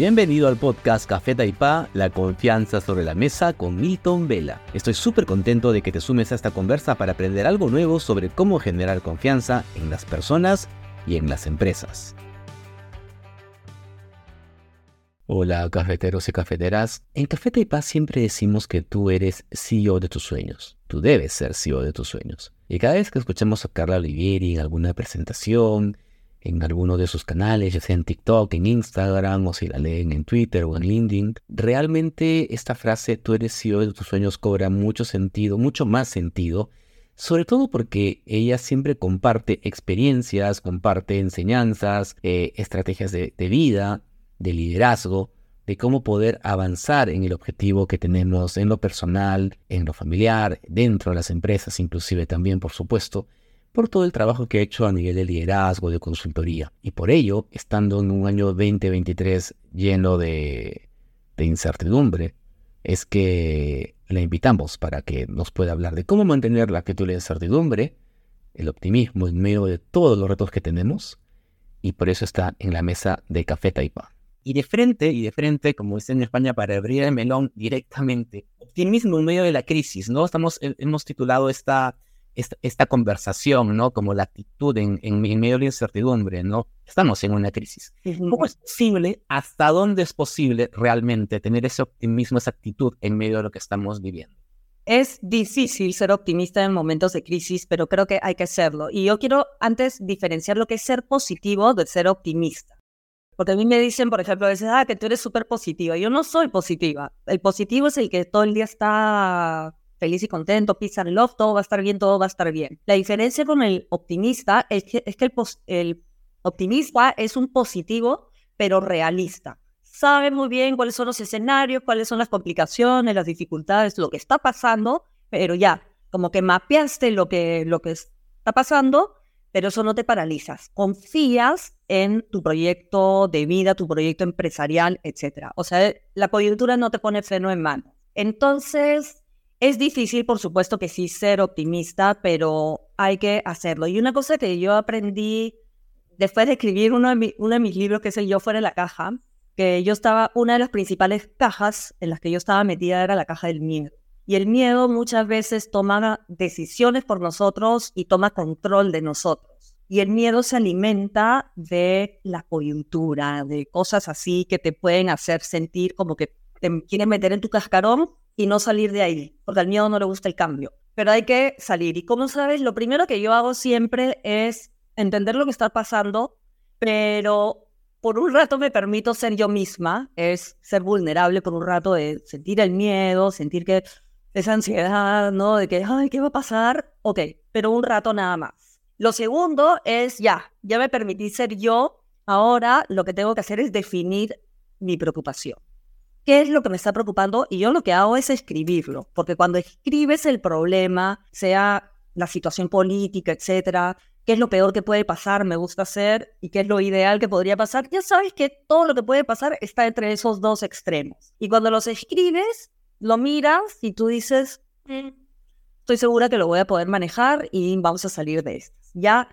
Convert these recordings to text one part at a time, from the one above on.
Bienvenido al podcast Café Taipá, la confianza sobre la mesa con Milton Vela. Estoy súper contento de que te sumes a esta conversa para aprender algo nuevo sobre cómo generar confianza en las personas y en las empresas. Hola cafeteros y cafeteras. En Café Taipá siempre decimos que tú eres CEO de tus sueños. Tú debes ser CEO de tus sueños. Y cada vez que escuchamos a Carla Olivieri en alguna presentación, en alguno de sus canales, ya sea en TikTok, en Instagram, o si la leen en Twitter o en LinkedIn, realmente esta frase, tú eres CEO de tus sueños, cobra mucho sentido, mucho más sentido, sobre todo porque ella siempre comparte experiencias, comparte enseñanzas, eh, estrategias de, de vida, de liderazgo, de cómo poder avanzar en el objetivo que tenemos en lo personal, en lo familiar, dentro de las empresas, inclusive también, por supuesto por todo el trabajo que he hecho a nivel de liderazgo, de consultoría. Y por ello, estando en un año 2023 lleno de, incertidumbre, es que le invitamos para que nos pueda hablar de cómo mantener la actitud de incertidumbre, el optimismo en medio de todos los retos que tenemos, y por eso está en la mesa de Café Taipa. Y de frente, y de frente, como dicen en España, para abrir el melón directamente, optimismo en medio de la crisis, ¿no? Estamos, hemos titulado esta esta, conversación, ¿no? Como la actitud en, en, medio de la incertidumbre, ¿no? Estamos en una crisis. ¿Cómo es posible, hasta dónde es posible realmente tener ese optimismo, esa actitud en medio de lo que estamos viviendo? Es difícil ser optimista en momentos de crisis, pero creo que hay que serlo. Y yo quiero antes diferenciar lo que es ser positivo de ser optimista. Porque a mí me dicen, por ejemplo, a veces, ah, que tú eres súper positiva. Yo no soy positiva. El positivo es el que todo el día está feliz y contento, peace and love, todo va a estar bien, todo va a estar bien. La diferencia con el optimista es que, es que el, optimista es un positivo, pero realista. Sabe muy bien cuáles son los escenarios, cuáles son las complicaciones, las dificultades, lo que está pasando, pero ya, como que mapeaste lo que, lo que está pasando, pero eso no te paralizas. Confías en tu proyecto de vida, tu proyecto empresarial, etc. O sea, la coyuntura no te pone freno en mano. Entonces, es difícil, por supuesto que sí, ser optimista, pero hay que hacerlo. Y una cosa que yo aprendí después de escribir uno de, mis libros, que es el Yo fuera la caja, que yo estaba, una de las principales cajas en las que yo estaba metida era la caja del miedo. Y el miedo muchas veces toma decisiones por nosotros y toma control de nosotros. Y el miedo se alimenta de la coyuntura, de cosas así que te pueden hacer sentir como que te quieren meter en tu cascarón y no salir de ahí, porque al miedo no le gusta el cambio. Pero hay que salir. Y como sabes, lo primero que yo hago siempre es entender lo que está pasando, pero por un rato me permito ser yo misma, es ser vulnerable por un rato de sentir el miedo, sentir que esa ansiedad, ¿no? De que, ay, ¿qué va a pasar? Ok, pero un rato nada más. Lo segundo es, ya, ya me permití ser yo, ahora lo que tengo que hacer es definir mi preocupación qué es lo que me está preocupando y yo lo que hago es escribirlo, porque cuando escribes el problema, sea la situación política, etcétera, qué es lo peor que puede pasar, me gusta hacer, y qué es lo ideal que podría pasar, ya sabes que todo lo que puede pasar está entre esos dos extremos. Y cuando los escribes, lo miras y tú dices, mm, estoy segura que lo voy a poder manejar y vamos a salir de esto. Ya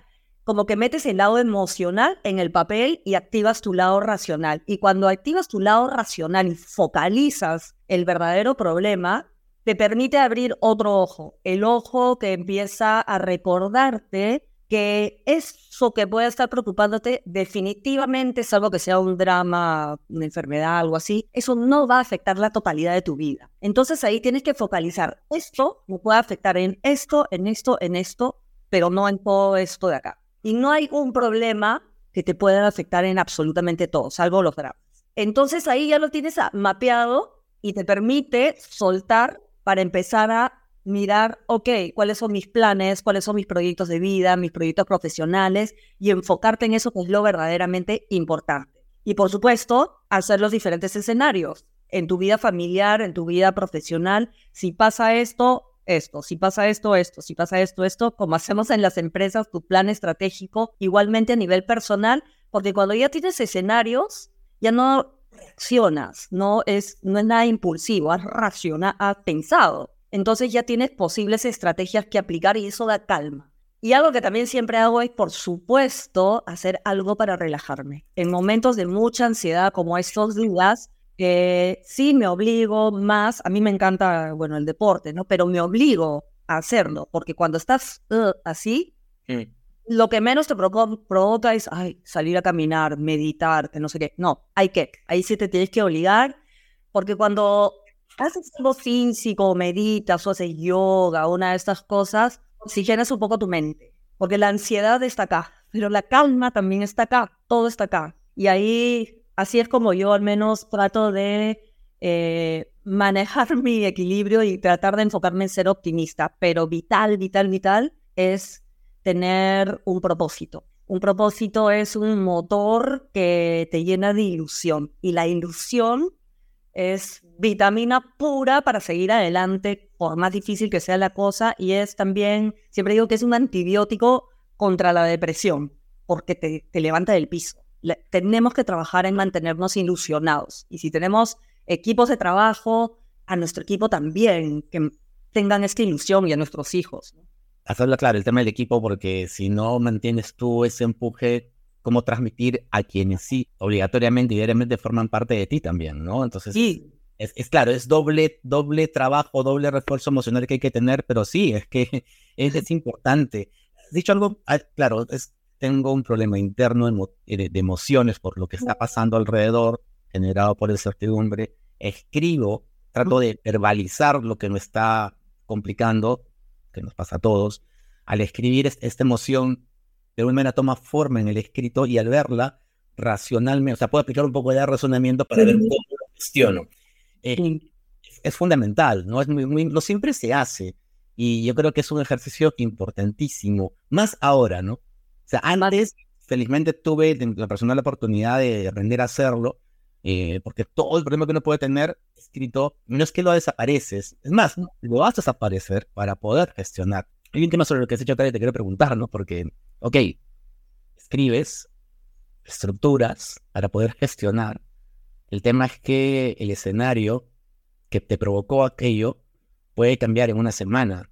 como que metes el lado emocional en el papel y activas tu lado racional. Y cuando activas tu lado racional y focalizas el verdadero problema, te permite abrir otro ojo, el ojo que empieza a recordarte que eso que puede estar preocupándote definitivamente, salvo que sea un drama, una enfermedad, algo así, eso no va a afectar la totalidad de tu vida. Entonces ahí tienes que focalizar, esto me puede afectar en esto, en esto, en esto, pero no en todo esto de acá. Y no hay un problema que te pueda afectar en absolutamente todo, salvo los graves. Entonces ahí ya lo tienes mapeado y te permite soltar para empezar a mirar, ok, cuáles son mis planes, cuáles son mis proyectos de vida, mis proyectos profesionales y enfocarte en eso que es lo verdaderamente importante. Y por supuesto, hacer los diferentes escenarios en tu vida familiar, en tu vida profesional. Si pasa esto, esto, si pasa esto, esto, si pasa esto, esto, como hacemos en las empresas, tu plan estratégico, igualmente a nivel personal, porque cuando ya tienes escenarios, ya no reaccionas, no es, no es nada impulsivo, has racionado, has pensado. Entonces ya tienes posibles estrategias que aplicar y eso da calma. Y algo que también siempre hago es, por supuesto, hacer algo para relajarme. En momentos de mucha ansiedad como estos días, eh, sí me obligo más, a mí me encanta, bueno, el deporte, ¿no? Pero me obligo a hacerlo, porque cuando estás uh, así, lo que menos te provoca, es ay, salir a caminar, meditar, que no sé qué. No, hay que, ahí sí te tienes que obligar, porque cuando haces algo físico, meditas o haces yoga, una de estas cosas, oxigenas un poco tu mente, porque la ansiedad está acá, pero la calma también está acá, todo está acá. Y ahí, así es como yo al menos trato de eh, manejar mi equilibrio y tratar de enfocarme en ser optimista, pero vital, vital, vital es tener un propósito. Un propósito es un motor que te llena de ilusión y la ilusión es vitamina pura para seguir adelante, por más difícil que sea la cosa, y es también, siempre digo que es un antibiótico contra la depresión, porque te, levanta del piso. Tenemos que trabajar en mantenernos ilusionados, y si tenemos equipos de trabajo, a nuestro equipo también, que tengan esta ilusión y a nuestros hijos. Hacerlo claro, el tema del equipo, porque si no mantienes tú ese empuje, cómo transmitir a quienes sí, obligatoriamente y diariamente forman parte de ti también, ¿no? Entonces, sí. es, claro, es doble, doble trabajo, doble refuerzo emocional que hay que tener, pero sí, es que es, importante. Dicho algo, ah, claro, es, tengo un problema interno de, de emociones por lo que está pasando alrededor, generado por la certidumbre. Escribo, trato de verbalizar lo que me está complicando, que nos pasa a todos. Al escribir esta emoción de una manera toma forma en el escrito y al verla racionalmente, o sea, puedo aplicar un poco de razonamiento para ver cómo lo gestiono. Eh, es fundamental, ¿no? Es muy, muy, lo siempre se hace y yo creo que es un ejercicio importantísimo, más ahora, ¿no? O sea, antes, felizmente tuve la personal oportunidad de aprender a hacerlo, eh, porque todo el problema que uno puede tener escrito no es que lo desapareces, es más, lo vas a desaparecer para poder gestionar. Hay un tema sobre lo que has hecho acá y te quiero preguntar, ¿no? Porque ok, escribes, estructuras para poder gestionar. El tema es que el escenario que te provocó aquello puede cambiar en una semana.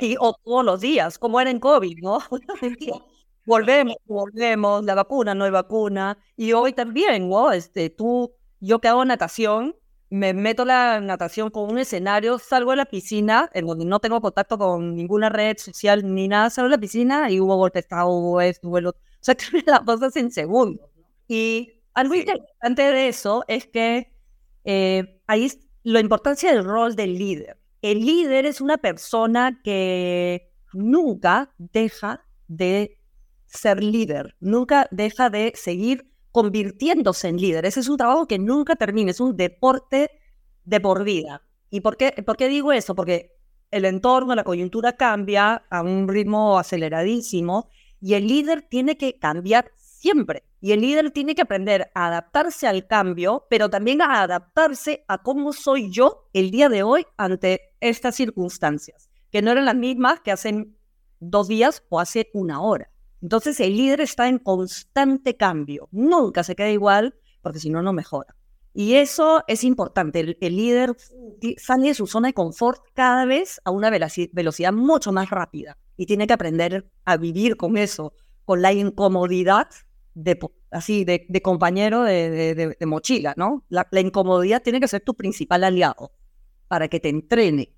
Y o todos los días, como era en COVID, ¿no? volvemos, volvemos, la vacuna, no hay vacuna. Y hoy también, ¿no? Este, tú, yo que hago natación, me meto la natación con un escenario, salgo de la piscina, en donde no tengo contacto con ninguna red social ni nada, salgo de la piscina y hubo golpe hubo esto, hubo el otro. O sea, que las cosas en segundos. Y algo interesante de eso es que eh, ahí es la importancia del rol del líder. El líder es una persona que nunca deja de ser líder, nunca deja de seguir convirtiéndose en líder. Ese es un trabajo que nunca termina, es un deporte de por vida. ¿Y por qué, por qué digo eso? Porque el entorno, la coyuntura cambia a un ritmo aceleradísimo y el líder tiene que cambiar siempre. Y el líder tiene que aprender a adaptarse al cambio, pero también a adaptarse a cómo soy yo el día de hoy ante estas circunstancias, que no eran las mismas que hace dos días o hace una hora. Entonces el líder está en constante cambio, nunca se queda igual porque si no, no mejora. Y eso es importante, el, líder sale de su zona de confort cada vez a una velocidad mucho más rápida y tiene que aprender a vivir con eso, con la incomodidad de, así, de, compañero de, mochila, ¿no? La, incomodidad tiene que ser tu principal aliado para que te entrene.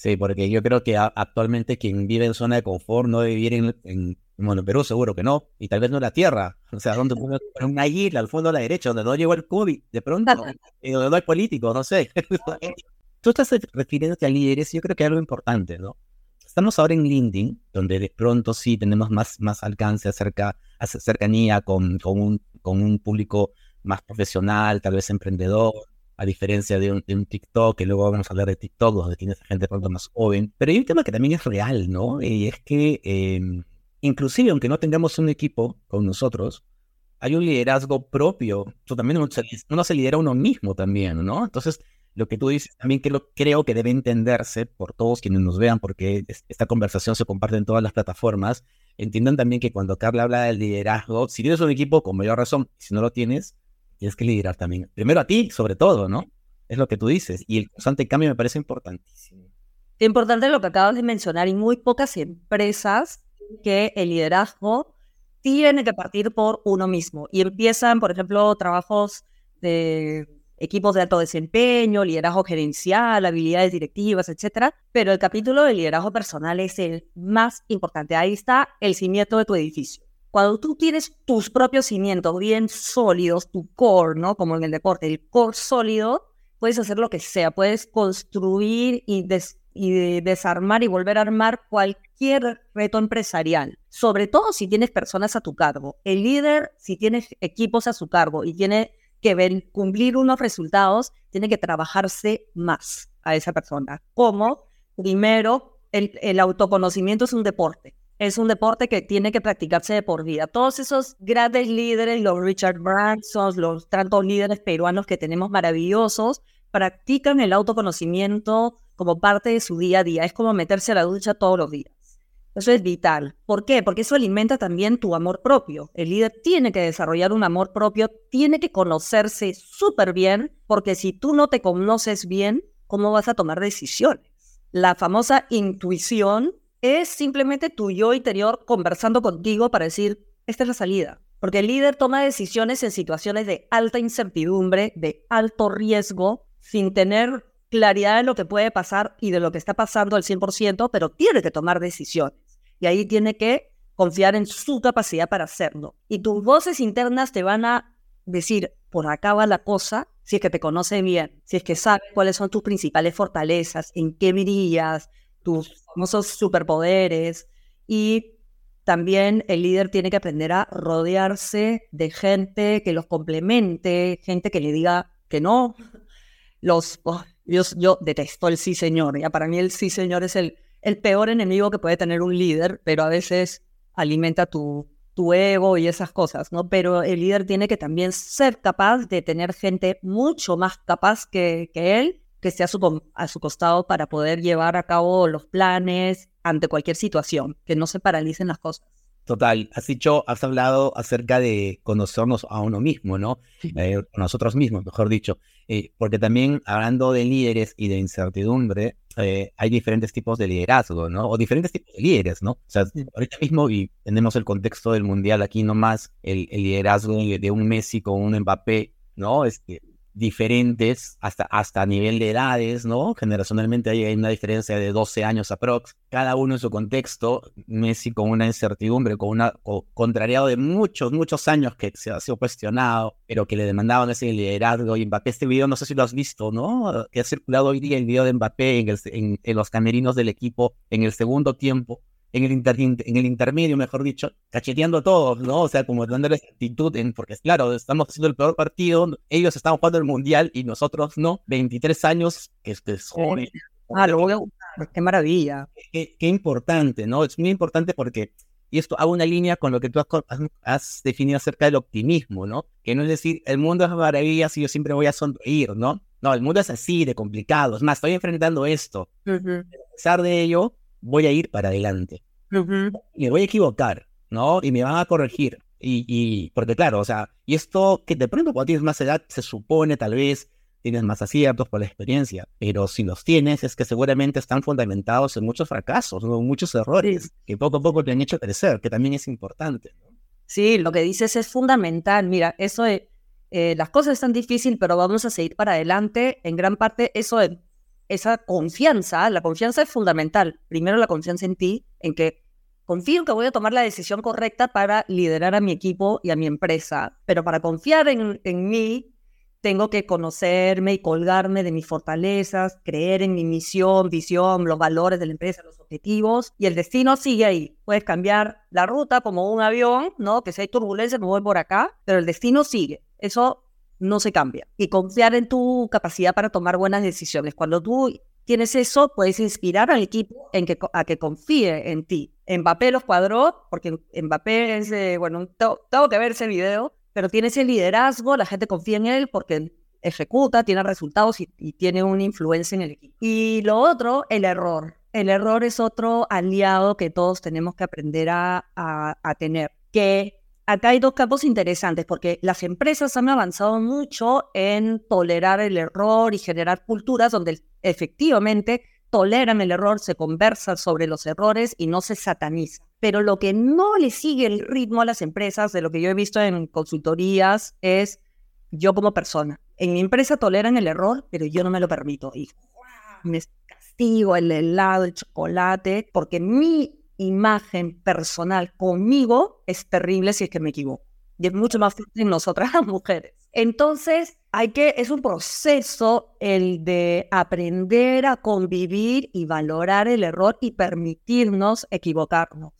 Sí, porque yo creo que actualmente quien vive en zona de confort no debe vivir en bueno, en Perú seguro que no, y tal vez no en la Tierra. O sea, donde una isla al fondo a la derecha, donde no llegó el COVID, de pronto, y donde no hay políticos, no sé. Tú estás refiriéndote a líderes, yo creo que hay algo importante, ¿no? Estamos ahora en LinkedIn, donde de pronto sí tenemos más, más alcance, acerca, cercanía con, con, un, con un público más profesional, tal vez emprendedor, a diferencia de un, de un, TikTok, que luego vamos a hablar de TikTok, donde tienes gente pronto más joven. Pero hay un tema que también es real, ¿no? Y es que eh, inclusive aunque no tengamos un equipo con nosotros, hay un liderazgo propio. Tú también uno se, lidera uno mismo también, ¿no? Entonces, lo que tú dices también que lo, creo que debe entenderse por todos quienes nos vean, porque esta conversación se comparte en todas las plataformas. Entiendan también que cuando Carla habla del liderazgo, si tienes un equipo, con mayor razón, si no lo tienes, tienes que liderar también. Primero a ti, sobre todo, ¿no? Es lo que tú dices. Y el constante cambio me parece importantísimo. Importante lo que acabas de mencionar. Y muy pocas empresas que el liderazgo tiene que partir por uno mismo. Y empiezan, por ejemplo, trabajos de equipos de alto desempeño, liderazgo gerencial, habilidades directivas, etcétera. Pero el capítulo de liderazgo personal es el más importante. Ahí está el cimiento de tu edificio. Cuando tú tienes tus propios cimientos bien sólidos, tu core, ¿no? Como en el deporte, el core sólido, puedes hacer lo que sea, puedes construir y, desarmar y volver a armar cualquier reto empresarial, sobre todo si tienes personas a tu cargo. El líder, si tienes equipos a su cargo y tiene que cumplir unos resultados, tiene que trabajarse más a esa persona. Como, primero, el autoconocimiento es un deporte. Es un deporte que tiene que practicarse de por vida. Todos esos grandes líderes, los Richard Branson, los tantos líderes peruanos que tenemos maravillosos, practican el autoconocimiento como parte de su día a día. Es como meterse a la ducha todos los días. Eso es vital. ¿Por qué? Porque eso alimenta también tu amor propio. El líder tiene que desarrollar un amor propio, tiene que conocerse súper bien, porque si tú no te conoces bien, ¿cómo vas a tomar decisiones? La famosa intuición es simplemente tu yo interior conversando contigo para decir, esta es la salida. Porque el líder toma decisiones en situaciones de alta incertidumbre, de alto riesgo, sin tener claridad de lo que puede pasar y de lo que está pasando al 100%, pero tiene que tomar decisiones. Y ahí tiene que confiar en su capacidad para hacerlo. Y tus voces internas te van a decir, por acá va la cosa, si es que te conoce bien, si es que sabe cuáles son tus principales fortalezas, en qué brillas, tus famosos superpoderes. Y también el líder tiene que aprender a rodearse de gente que los complemente, gente que le diga que no. Los, oh, yo, detesto el sí señor. Ya para mí el sí señor es el, el peor enemigo que puede tener un líder, pero a veces alimenta tu, tu ego y esas cosas, ¿no? Pero el líder tiene que también ser capaz de tener gente mucho más capaz que, que él, que esté a su, a su costado para poder llevar a cabo los planes ante cualquier situación, que no se paralicen las cosas. Total, has dicho, has hablado acerca de conocernos a uno mismo, ¿no? Eh, nosotros mismos, mejor dicho. Eh, porque también hablando de líderes y de incertidumbre, eh, hay diferentes tipos de liderazgo, ¿no? O diferentes tipos de líderes, ¿no? O sea, ahorita mismo, y tenemos el contexto del mundial aquí nomás, el, el liderazgo de un Messi con un Mbappé, ¿no? Es que diferentes hasta, hasta nivel de edades, ¿no? Generacionalmente hay una diferencia de 12 años aprox, cada uno en su contexto, Messi con una incertidumbre, con una contrariado de muchos, muchos años que se ha sido cuestionado, pero que le demandaban ese liderazgo y Mbappé, este video no sé si lo has visto, ¿no? Que ha circulado hoy día el video de Mbappé en, en, en los camerinos del equipo en el segundo tiempo, en el, en el intermedio, mejor dicho, cacheteando a todos, ¿no? O sea, como dándole actitud, en, porque es claro, estamos haciendo el peor partido, ellos están jugando el mundial y nosotros no, 23 años, que, es joven. Ah, lo voy a qué maravilla. Qué, qué, importante, ¿no? Es muy importante porque, y esto hago una línea con lo que tú has, has, definido acerca del optimismo, ¿no? Que no es decir, el mundo es maravilla si yo siempre voy a sonreír, ¿no? No, el mundo es así de complicado. Es más, estoy enfrentando esto. A pesar de ello, voy a ir para adelante. Y me voy a equivocar, ¿no? Y me van a corregir. Y, y, porque claro, o sea, y esto que de pronto cuando tienes más edad se supone tal vez tienes más aciertos por la experiencia, pero si los tienes es que seguramente están fundamentados en muchos fracasos, ¿no? muchos errores que poco a poco te han hecho crecer, que también es importante. Sí, lo que dices es fundamental. Mira, eso de eh, las cosas están difíciles, pero vamos a seguir para adelante. En gran parte, eso de esa confianza, la confianza es fundamental. Primero la confianza en ti, en que confío en que voy a tomar la decisión correcta para liderar a mi equipo y a mi empresa, pero para confiar en, en mí, tengo que conocerme y colgarme de mis fortalezas, creer en mi misión, visión, los valores de la empresa, los objetivos, y el destino sigue ahí. Puedes cambiar la ruta como un avión, ¿no? Que si hay turbulencia me voy por acá, pero el destino sigue. Eso no se cambia. Y confiar en tu capacidad para tomar buenas decisiones. Cuando tú tienes eso, puedes inspirar al equipo en que, a que confíe en ti. Mbappé los cuadró, porque Mbappé es, bueno, tengo que ver ese video, pero tiene ese liderazgo, la gente confía en él porque ejecuta, tiene resultados y, tiene una influencia en el equipo. Y lo otro, el error. El error es otro aliado que todos tenemos que aprender a, a, a tener, que acá hay dos campos interesantes porque las empresas han avanzado mucho en tolerar el error y generar culturas donde efectivamente toleran el error, se conversa sobre los errores y no se sataniza. Pero lo que no le sigue el ritmo a las empresas, de lo que yo he visto en consultorías, es yo como persona. En mi empresa toleran el error, pero yo no me lo permito. Y me castigo el helado, el chocolate, porque mi imagen personal conmigo es terrible si es que me equivoco. Y es mucho más fuerte en nosotras las mujeres. Entonces, hay que, es un proceso el de aprender a convivir y valorar el error y permitirnos equivocarnos.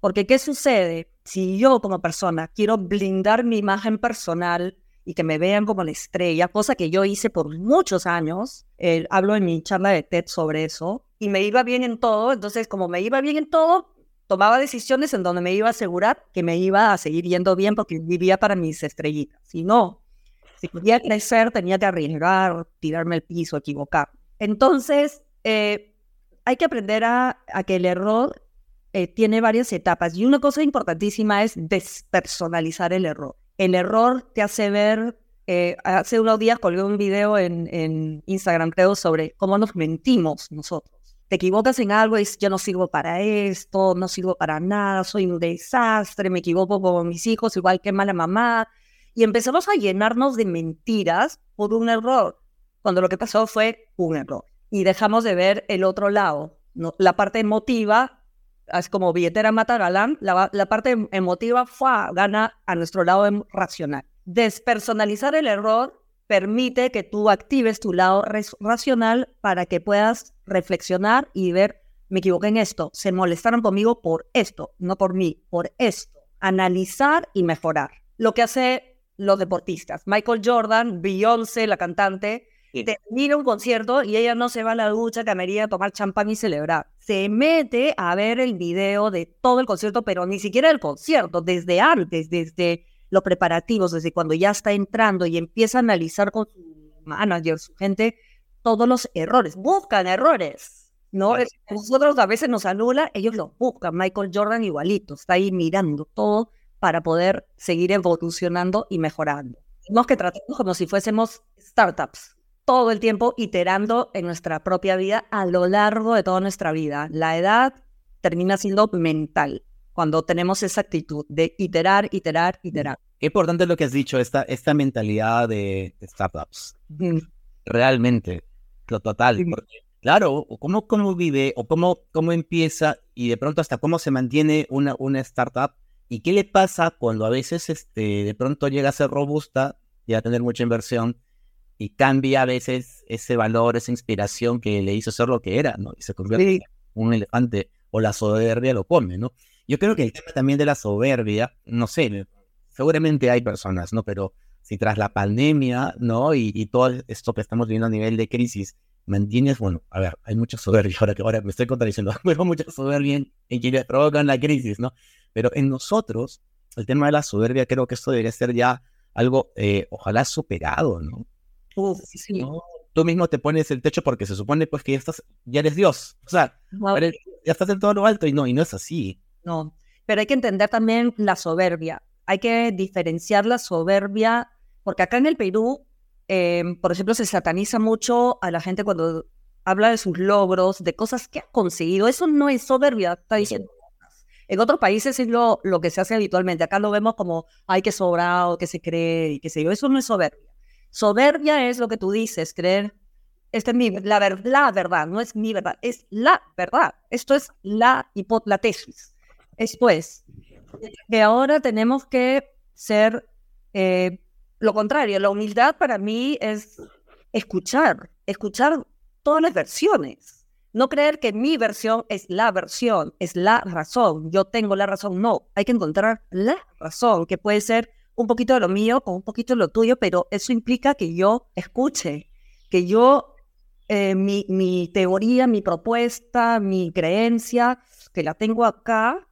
Porque, ¿qué sucede? Si yo como persona quiero blindar mi imagen personal y que me vean como la estrella, cosa que yo hice por muchos años, eh, hablo en mi charla de TED sobre eso, y me iba bien en todo, entonces como me iba bien en todo, tomaba decisiones en donde me iba a asegurar que me iba a seguir yendo bien porque vivía para mis estrellitas. Si no, si quería crecer, tenía que arriesgar, tirarme al piso, equivocar. Entonces, eh, hay que aprender a, que el error eh, tiene varias etapas. Y una cosa importantísima es despersonalizar el error. El error te hace ver, eh, hace unos días colgué un video en, Instagram, creo, sobre cómo nos mentimos nosotros te equivocas en algo y dices, yo no sirvo para esto, no sirvo para nada, soy un desastre, me equivoco con mis hijos, igual que mala mamá, y empezamos a llenarnos de mentiras por un error, cuando lo que pasó fue un error. Y dejamos de ver el otro lado. ¿no? La parte emotiva, es como billetera mata galán, la, la parte emotiva fue, gana a nuestro lado em, racional. Despersonalizar el error permite que tú actives tu lado racional para que puedas reflexionar y ver, me equivoqué en esto, se molestaron conmigo por esto, no por mí, por esto. Analizar y mejorar. Lo que hace los deportistas. Michael Jordan, Beyoncé, la cantante, termina un concierto y ella no se va a la ducha, camería a tomar champán y celebrar. Se mete a ver el video de todo el concierto, pero ni siquiera el concierto, desde antes, desde los preparativos, desde cuando ya está entrando y empieza a analizar con su manager, su gente, todos los errores. Buscan errores. ¿no? Nosotros a veces nos anula, ellos lo buscan. Michael Jordan igualito, está ahí mirando todo para poder seguir evolucionando y mejorando. Tenemos que tratarnos como si fuésemos startups, todo el tiempo iterando en nuestra propia vida a lo largo de toda nuestra vida. La edad termina siendo mental cuando tenemos esa actitud de iterar, iterar, iterar. Qué importante lo que has dicho, esta, esta mentalidad de, startups. Realmente, lo total. claro, cómo, cómo vive o cómo, cómo empieza y de pronto hasta cómo se mantiene una, una startup ¿Y qué le pasa cuando a veces este, de pronto llega a ser robusta y a tener mucha inversión y cambia a veces ese valor, esa inspiración que le hizo ser lo que era, ¿no? Y se convierte en un elefante o la soberbia lo come, ¿no? Yo creo que el tema también de la soberbia, no sé, seguramente hay personas, ¿no? Pero si tras la pandemia, ¿no? Y, todo esto que estamos viviendo a nivel de crisis, mantienes, bueno, a ver, hay mucha soberbia, ahora que ahora me estoy contradiciendo, pero mucha soberbia en, en quienes provocan la crisis, ¿no? Pero en nosotros, el tema de la soberbia, creo que esto debería ser ya algo, eh, ojalá superado, ¿no? sí. Tú mismo te pones el techo porque se supone pues que ya estás, ya eres Dios. O sea, ya estás en todo lo alto y no, y no es así. No, pero hay que entender también la soberbia. Hay que diferenciar la soberbia, porque acá en el Perú, em, por ejemplo, se sataniza mucho a la gente cuando habla de sus logros, de cosas que ha conseguido. Eso no es soberbia, está diciendo en otros países es lo, lo que se hace habitualmente. Acá lo vemos como, hay que sobrado, que se cree y qué sé yo. Eso no es soberbia. Soberbia es lo que tú dices, creer, esta es mi, la, la verdad, no es mi verdad, es la verdad. Esto es la, la tesis. Es que ahora tenemos que ser eh, lo contrario. La humildad para mí es escuchar, escuchar todas las versiones no creer que mi versión es la versión, es la razón, yo tengo la razón, no, hay que encontrar la razón, que puede ser un poquito de lo mío o un poquito de lo tuyo, pero eso implica que yo escuche, que yo, eh, mi, mi teoría, mi propuesta, mi creencia, que la tengo acá,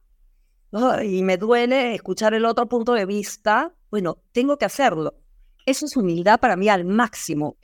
y me duele escuchar el otro punto de vista, bueno, tengo que hacerlo. Eso es humildad para mí al máximo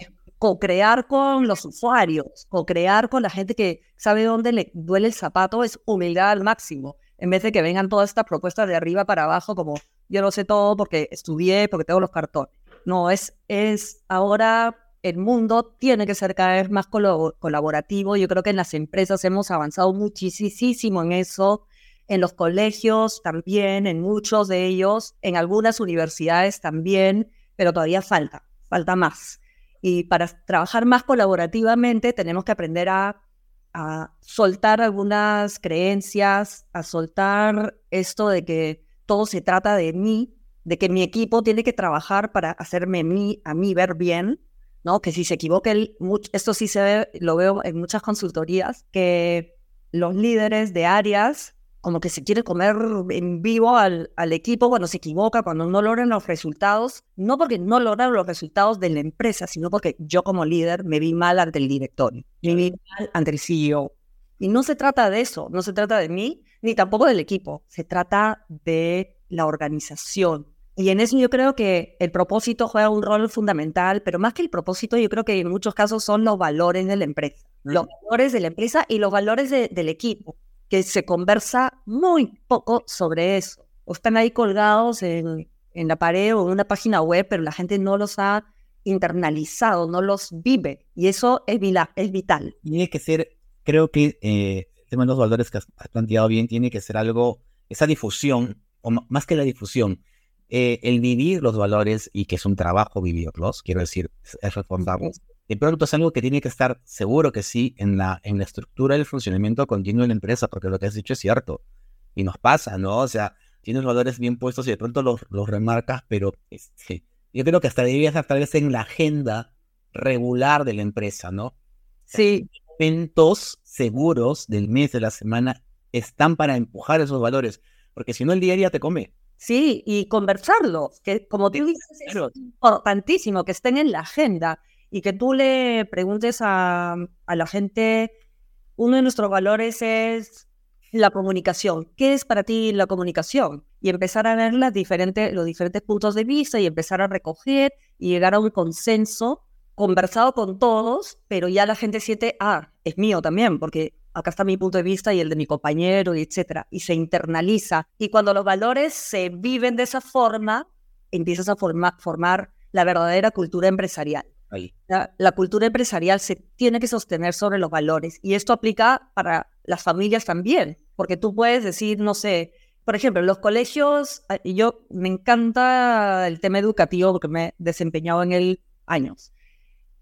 co-crear con los usuarios, co-crear con la gente que sabe dónde le duele el zapato es humildad al máximo, en vez de que vengan todas estas propuestas de arriba para abajo como yo lo sé todo porque estudié, porque tengo los cartones. No, es, es ahora el mundo tiene que ser cada vez más colaborativo. Yo creo que en las empresas hemos avanzado muchísimo en eso, en los colegios también, en muchos de ellos, en algunas universidades también, pero todavía falta, falta más. Y para trabajar más colaborativamente tenemos que aprender a, a soltar algunas creencias, a soltar esto de que todo se trata de mí de que mi equipo tiene que trabajar para hacerme mí, a mí ver bien, ¿no? Que si se equivoca, esto sí se ve, lo veo en muchas consultorías, que los líderes de áreas como que se quiere comer en vivo al, al, equipo cuando se equivoca, cuando no logran los resultados, no porque no logran los resultados de la empresa, sino porque yo como líder me vi mal ante el director, me vi mal ante el CEO. Y no se trata de eso, no se trata de mí, ni tampoco del equipo, se trata de la organización, y en eso yo creo que el propósito juega un rol fundamental, pero más que el propósito, yo creo que en muchos casos son los valores de la empresa, los valores de la empresa y los valores del equipo, que se conversa muy poco sobre eso. O están ahí colgados en, en la pared o en una página web, pero la gente no los ha internalizado, no los vive. Y eso es, es vital. Tiene que ser, creo que eh, el tema de los valores que has planteado bien, tiene que ser algo, esa difusión, o más que la difusión, eh, el vivir los valores y que es un trabajo vivirlos, quiero decir, es responsable. De pronto es algo que tiene que estar seguro que sí en la, en la estructura del funcionamiento continuo de la empresa, porque lo que has dicho es cierto. Y nos pasa, ¿no? O sea, tienes valores bien puestos y de pronto los, los remarcas, pero este, yo creo que hasta debería estar tal vez en la agenda regular de la empresa, ¿no? Sí. Momentos seguros del mes, de la semana, están para empujar esos valores, porque si no el día a día te come. Sí, y conversarlo, que como tú dices, es importantísimo que estén en la agenda y que tú le preguntes a, a la gente, uno de nuestros valores es la comunicación. ¿Qué es para ti la comunicación? Y empezar a ver diferentes, los diferentes puntos de vista y empezar a recoger y llegar a un consenso conversado con todos, pero ya la gente siente, ah, es mío también, porque acá está mi punto de vista y el de mi compañero, y etcétera, y se internaliza. Y cuando los valores se viven de esa forma, empiezas a formar la verdadera cultura empresarial. La, la, cultura empresarial se tiene que sostener sobre los valores y esto aplica para las familias también, porque tú puedes decir, no sé, por ejemplo, los colegios, ah, y yo me encanta el tema educativo porque me he desempeñado en él años.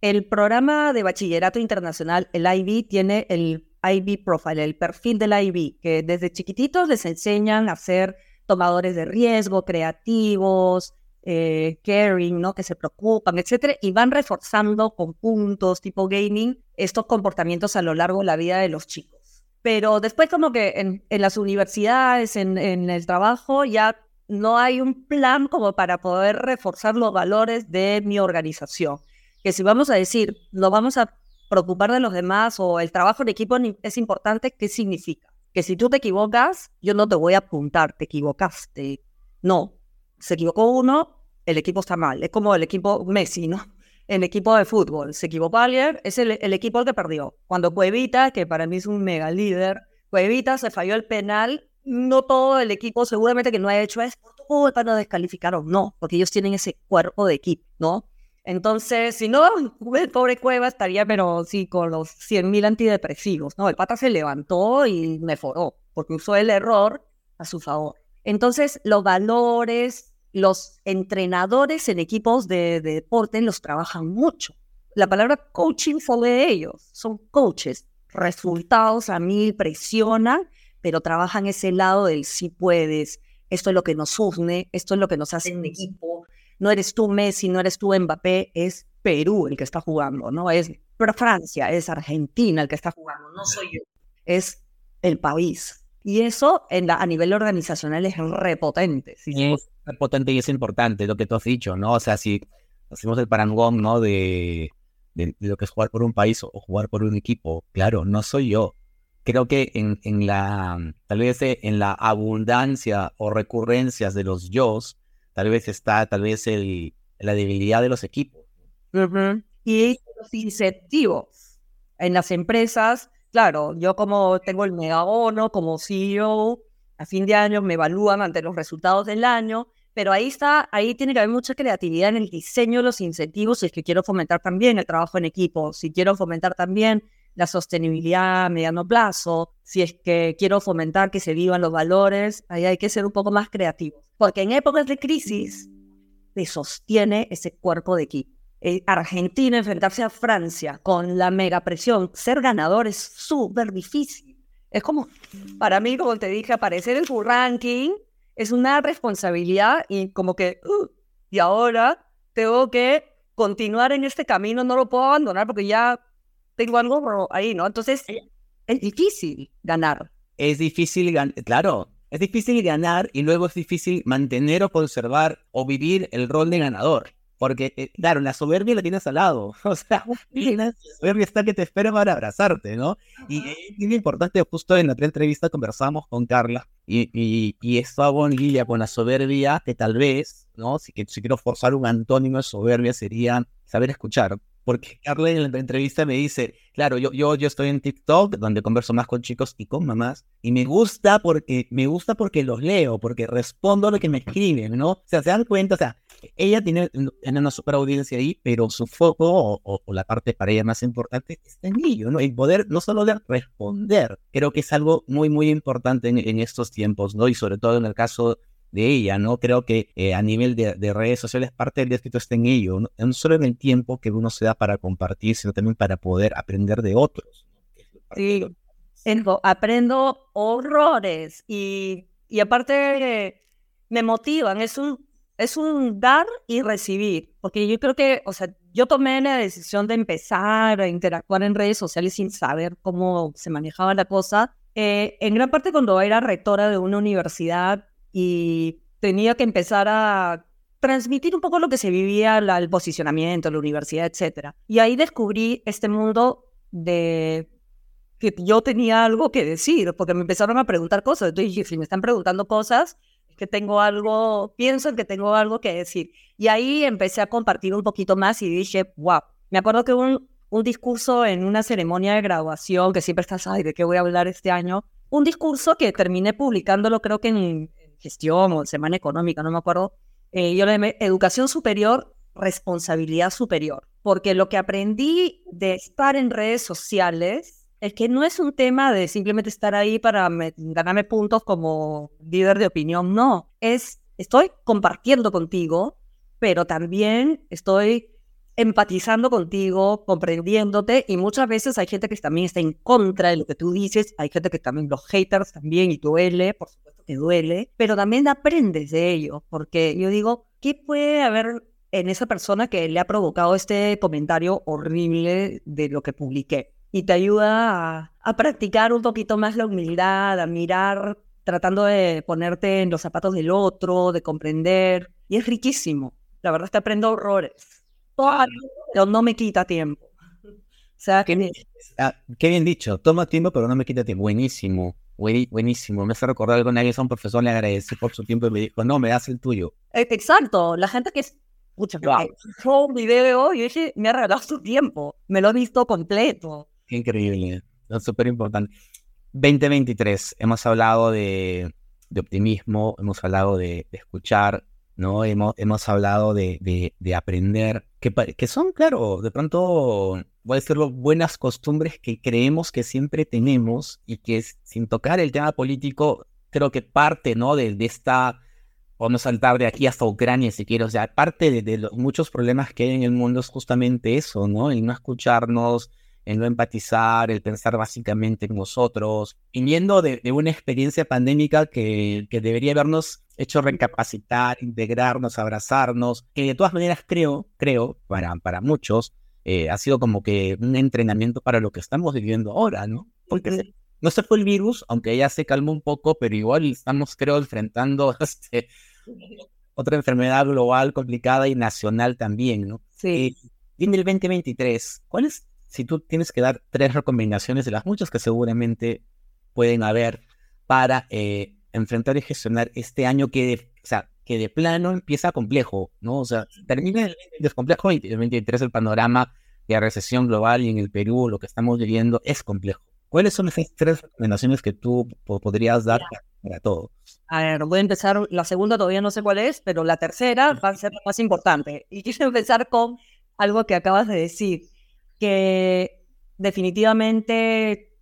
El programa de bachillerato internacional, el IB, tiene el IB Profile, el perfil del IB, que desde chiquititos les enseñan a ser tomadores de riesgo, creativos, eh, caring, ¿no? que se preocupan, etcétera, y van reforzando con puntos tipo gaming estos comportamientos a lo largo de la vida de los chicos. Pero después como que en, las universidades, en, en el trabajo, ya no hay un plan como para poder reforzar los valores de mi organización. Que si vamos a decir, lo vamos a preocupar de los demás o el trabajo en equipo es importante, ¿qué significa? Que si tú te equivocas, yo no te voy a apuntar, te equivocaste. No, se equivocó uno, el equipo está mal. Es como el equipo Messi, ¿no? El equipo de fútbol. Se equivocó alguien, es el, equipo el que perdió. Cuando Cuevita, que para mí es un mega líder, Cuevita se falló el penal, no todo el equipo seguramente que no ha hecho es por tu culpa, no descalificaron. No, porque ellos tienen ese cuerpo de equipo, ¿no? Entonces, si no, el pobre Cueva estaría, pero sí, con los 100.000 antidepresivos, ¿no? El pata se levantó y me foró, porque usó el error a su favor. Entonces, los valores, los entrenadores en equipos de, deporte los trabajan mucho. La palabra coaching fue de ellos, son coaches. Resultados a mí presionan, pero trabajan ese lado del sí puedes, esto es lo que nos une, esto es lo que nos hace un equipo, no eres tú Messi, no eres tú Mbappé, es Perú el que está jugando, ¿no? Es Francia, es Argentina el que está jugando, no soy yo, es el país. Y eso en la, a nivel organizacional es repotente. ¿sí? Es repotente y es importante lo que tú has dicho, ¿no? O sea, si hacemos el parangón, ¿no? De, de, lo que es jugar por un país o jugar por un equipo, claro, no soy yo. Creo que en, en la, tal vez eh, en la abundancia o recurrencias de los yo, tal vez está tal vez el, la debilidad de los equipos. Y los incentivos en las empresas, claro, yo como tengo el megabono, como CEO, a fin de año me evalúan ante los resultados del año, Pero ahí está, ahí tiene que haber mucha creatividad en el diseño de los incentivos si es que quiero fomentar también el trabajo en equipo, si quiero fomentar también la sostenibilidad a mediano plazo, si es que quiero fomentar que se vivan los valores, ahí hay que ser un poco más creativos. Porque en épocas de crisis se sostiene ese cuerpo de equipo. Eh, Argentina enfrentarse a Francia con la mega presión, ser ganador es súper difícil. Es como, para mí, como te dije, aparecer en su ranking es una responsabilidad y como que, uh, y ahora tengo que continuar en este camino, no lo puedo abandonar porque ya tengo algo ahí, ¿no? Entonces, es difícil ganar. Es difícil ganar, claro, es difícil ganar y luego es difícil mantener o conservar o vivir el rol de ganador. Porque, eh, claro, la soberbia la tienes al lado. O sea, la soberbia está que te espera para abrazarte, ¿no? Y es muy importante, justo en la entrevista conversamos con Carla y, y, y estaba en línea con la soberbia, que tal vez, ¿no? Si, que, si quiero forzar un antónimo de soberbia sería saber escuchar. Porque Carla en la entrevista me dice, claro, yo, yo, yo estoy en TikTok, donde converso más con chicos y con mamás, y me gusta porque, me gusta porque los leo, porque respondo a lo que me escriben, ¿no? O sea, se dan cuenta, o sea, ella tiene, una super audiencia ahí, pero su foco o, la parte para ella más importante está en ello, ¿no? En poder no solo de responder, creo que es algo muy, muy importante en, en estos tiempos, ¿no? Y sobre todo en el caso de ella, ¿no? Creo que eh, a nivel de, redes sociales parte del éxito está en ello, ¿no? solo en el tiempo que uno se da para compartir, sino también para poder aprender de otros. Sí, aprendo horrores y, y aparte me motivan, es un, es un dar y recibir, porque yo creo que, o sea, yo tomé la decisión de empezar a interactuar en redes sociales sin saber cómo se manejaba la cosa. Eh, en gran parte cuando era rectora de una universidad, y tenía que empezar a transmitir un poco lo que se vivía, el posicionamiento, la universidad, etc. Y ahí descubrí este mundo de que yo tenía algo que decir, porque me empezaron a preguntar cosas. Entonces dije, si me están preguntando cosas, es que tengo algo, pienso en que tengo algo que decir. Y ahí empecé a compartir un poquito más y dije, wow, me acuerdo que un, un discurso en una ceremonia de graduación, que siempre estás, ay, ¿de qué voy a hablar este año? Un discurso que terminé publicándolo creo que en, gestión o semana económica, no me acuerdo, eh, yo le llamé educación superior, responsabilidad superior, porque lo que aprendí de estar en redes sociales es que no es un tema de simplemente estar ahí para ganarme puntos como líder de opinión, no, es estoy compartiendo contigo, pero también estoy empatizando contigo, comprendiéndote y muchas veces hay gente que también está en contra de lo que tú dices, hay gente que también, los haters también y duele, por supuesto te duele, pero también aprendes de ello, porque yo digo, ¿qué puede haber en esa persona que le ha provocado este comentario horrible de lo que publiqué? Y te ayuda a, practicar un poquito más la humildad, a mirar, tratando de ponerte en los zapatos del otro, de comprender. Y es riquísimo. La verdad es que aprendo horrores. Pero no me quita tiempo. O sea, qué ah, qué bien dicho. Toma tiempo, pero no me quita tiempo. Buenísimo buenísimo. Me hace recordar algo una vez a un profesor le agradecí por su tiempo y me dijo, no, me das el tuyo. E, exacto. La gente que es. Escucha, wow. un video y dije, me ha regalado su tiempo. Me lo he visto completo. Qué increíble. Es súper importante. 2023. Hemos hablado de, de optimismo, hemos hablado de, de escuchar, ¿no? Hemos, hemos hablado de, de, de aprender, que, que, son, claro, de pronto voy a decirlo, buenas costumbres que creemos que siempre tenemos y que sin tocar el tema político, creo que parte, ¿no? De, esta, vamos a saltar de aquí hasta Ucrania si quiero, o sea, parte de, de, los muchos problemas que hay en el mundo es justamente eso, ¿no? El no escucharnos, el no empatizar, el pensar básicamente en nosotros, viniendo de, de una experiencia pandémica que, que debería habernos hecho recapacitar, integrarnos, abrazarnos, que de todas maneras creo, creo, para, para muchos, eh, ha sido como que un entrenamiento para lo que estamos viviendo ahora, ¿no? Porque no se fue el virus, aunque ya se calmó un poco, pero igual estamos, creo, enfrentando este, otra enfermedad global complicada y nacional también, ¿no? Sí. Eh, el 2023, ¿cuáles, si tú tienes que dar tres recomendaciones de las muchas que seguramente pueden haber para eh, enfrentar y gestionar este año que, o sea, que de plano empieza complejo, ¿no? O sea, termina el, el complejo y el 2023 el panorama de la recesión global y en el Perú lo que estamos viviendo es complejo. ¿Cuáles son esas tres recomendaciones que tú podrías dar para todo. A ver, voy a empezar, la segunda todavía no sé cuál es, pero la tercera va a ser la más importante. Y quiero empezar con algo que acabas de decir, que definitivamente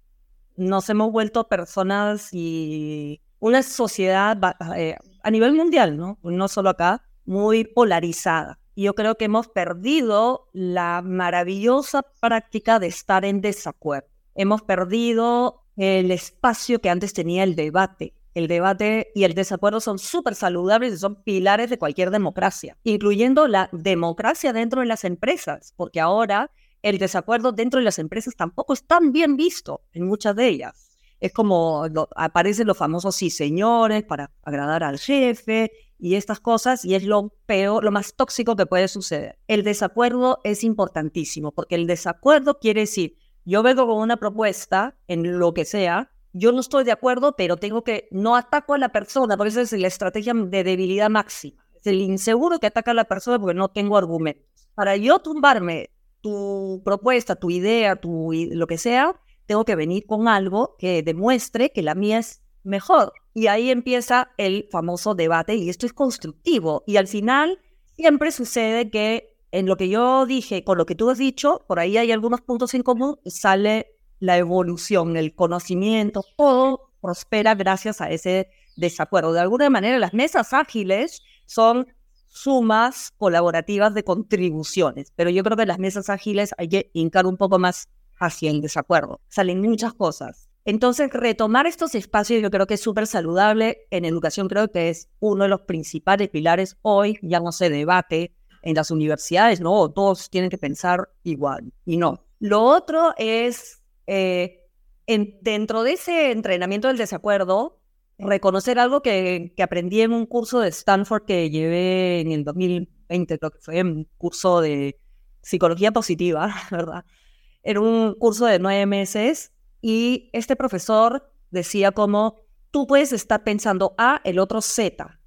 nos hemos vuelto personas y una sociedad eh, a nivel mundial, ¿no? No solo acá, muy polarizada. Yo creo que hemos perdido la maravillosa práctica de estar en desacuerdo. Hemos perdido el espacio que antes tenía el debate. El debate y el desacuerdo son súper saludables y son pilares de cualquier democracia, incluyendo la democracia dentro de las empresas, porque ahora el desacuerdo dentro de las empresas tampoco es tan bien visto en muchas de ellas. Es como aparecen los famosos sí señores para agradar al jefe y estas cosas, y es lo peor, lo más tóxico que puede suceder. El desacuerdo es importantísimo, porque el desacuerdo quiere decir, yo vengo con una propuesta en lo que sea, yo no estoy de acuerdo, pero tengo que, no ataco a la persona, porque esa es la estrategia de debilidad máxima. Es el inseguro que ataca a la persona porque no tengo argumentos. Para yo tumbarme tu propuesta, tu idea, tu, lo que sea, tengo que venir con algo que demuestre que la mía es mejor. Y ahí empieza el famoso debate y esto es constructivo. Y al final siempre sucede que en lo que yo dije, con lo que tú has dicho, por ahí hay algunos puntos en común y sale la evolución, el conocimiento, todo prospera gracias a ese desacuerdo. De alguna manera, las mesas ágiles son sumas colaborativas de contribuciones, pero yo creo que las mesas ágiles hay que hincar un poco más hacia el desacuerdo. Salen muchas cosas. Entonces, retomar estos espacios yo creo que es súper saludable. En educación creo que es uno de los principales pilares. Hoy ya no se debate en las universidades, ¿no? Todos tienen que pensar igual y no. Lo otro es, eh, dentro de ese entrenamiento del desacuerdo, reconocer algo que, que, aprendí en un curso de Stanford que llevé en el 2020, creo que fue un curso de psicología positiva, ¿verdad? Era un curso de nueve meses y este profesor decía como, tú puedes estar pensando A, el otro Z,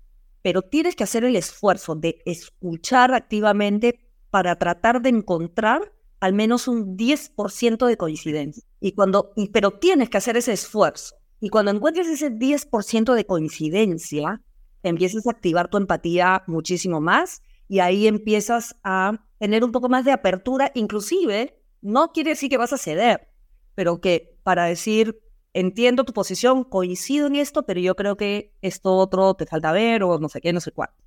pero tienes que hacer el esfuerzo de escuchar activamente para tratar de encontrar al menos un 10% de coincidencia. Y cuando, y, pero tienes que hacer ese esfuerzo. Y cuando encuentres ese 10% de coincidencia, empiezas a activar tu empatía muchísimo más y ahí empiezas a tener un poco más de apertura, inclusive no quiere decir que vas a ceder, pero que para decir, entiendo tu posición, coincido en esto, pero yo creo que esto otro te falta ver o no sé qué, no sé cuántos.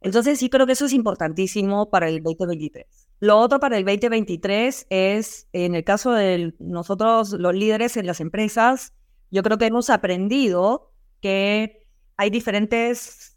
Entonces sí creo que eso es importantísimo para el 2023. Lo otro para el 2023 es, en el caso de nosotros, los líderes en las empresas, yo creo que hemos aprendido que hay diferentes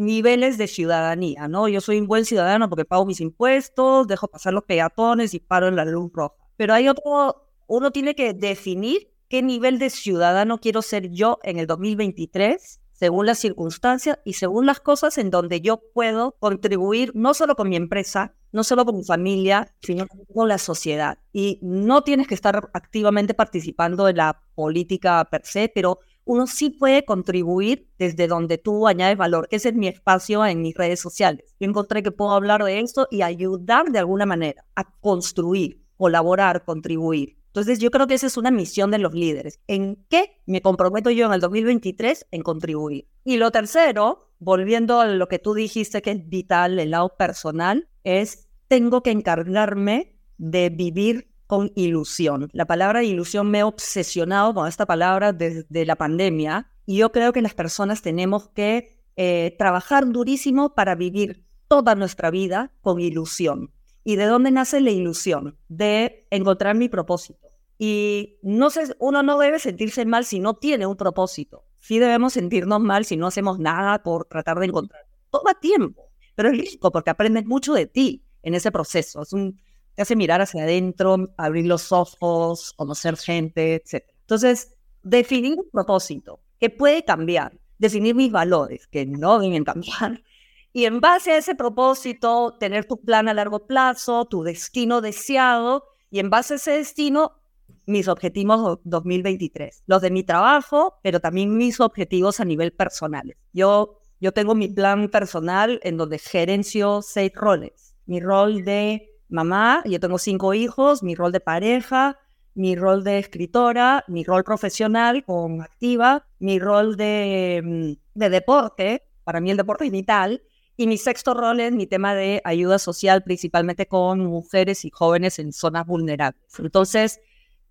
niveles de ciudadanía, ¿no? Yo soy un buen ciudadano porque pago mis impuestos, dejo pasar los peatones y paro en la luz roja. Pero hay otro, uno tiene que definir qué nivel de ciudadano quiero ser yo en el 2023, según las circunstancias y según las cosas en donde yo puedo contribuir no solo con mi empresa, no solo con mi familia, sino con la sociedad. Y no tienes que estar activamente participando en la política per se, pero uno sí puede contribuir desde donde tú añades valor, ese es mi espacio en mis redes sociales. Yo encontré que puedo hablar de esto y ayudar de alguna manera a construir, colaborar, contribuir. Entonces yo creo que esa es una misión de los líderes. ¿En qué me comprometo yo en el 2023? En contribuir. Y lo tercero, volviendo a lo que tú dijiste que es vital, el lado personal, es tengo que encargarme de vivir con ilusión. La palabra ilusión me ha obsesionado con esta palabra desde la pandemia y yo creo que las personas tenemos que eh, trabajar durísimo para vivir toda nuestra vida con ilusión. ¿Y de dónde nace la ilusión? De encontrar mi propósito. Y no sé, uno no debe sentirse mal si no tiene un propósito. Sí debemos sentirnos mal si no hacemos nada por tratar de encontrar. Toma tiempo, pero es rico porque aprendes mucho de ti en ese proceso. Es un, te hace mirar hacia adentro, abrir los ojos, conocer gente, etc. Entonces, definir un propósito que puede cambiar, definir mis valores que no deben cambiar. Y en base a ese propósito, tener tu plan a largo plazo, tu destino deseado, y en base a ese destino, mis objetivos 2023, los de mi trabajo, pero también mis objetivos a nivel personal. Yo, yo tengo mi plan personal en donde gerencio seis roles mi rol de mamá, yo tengo cinco hijos, mi rol de pareja, mi rol de escritora, mi rol profesional con activa, mi rol de, mm, de deporte, para mí el deporte es vital, y mi sexto rol es mi tema de ayuda social, principalmente con mujeres y jóvenes en zonas vulnerables. Entonces,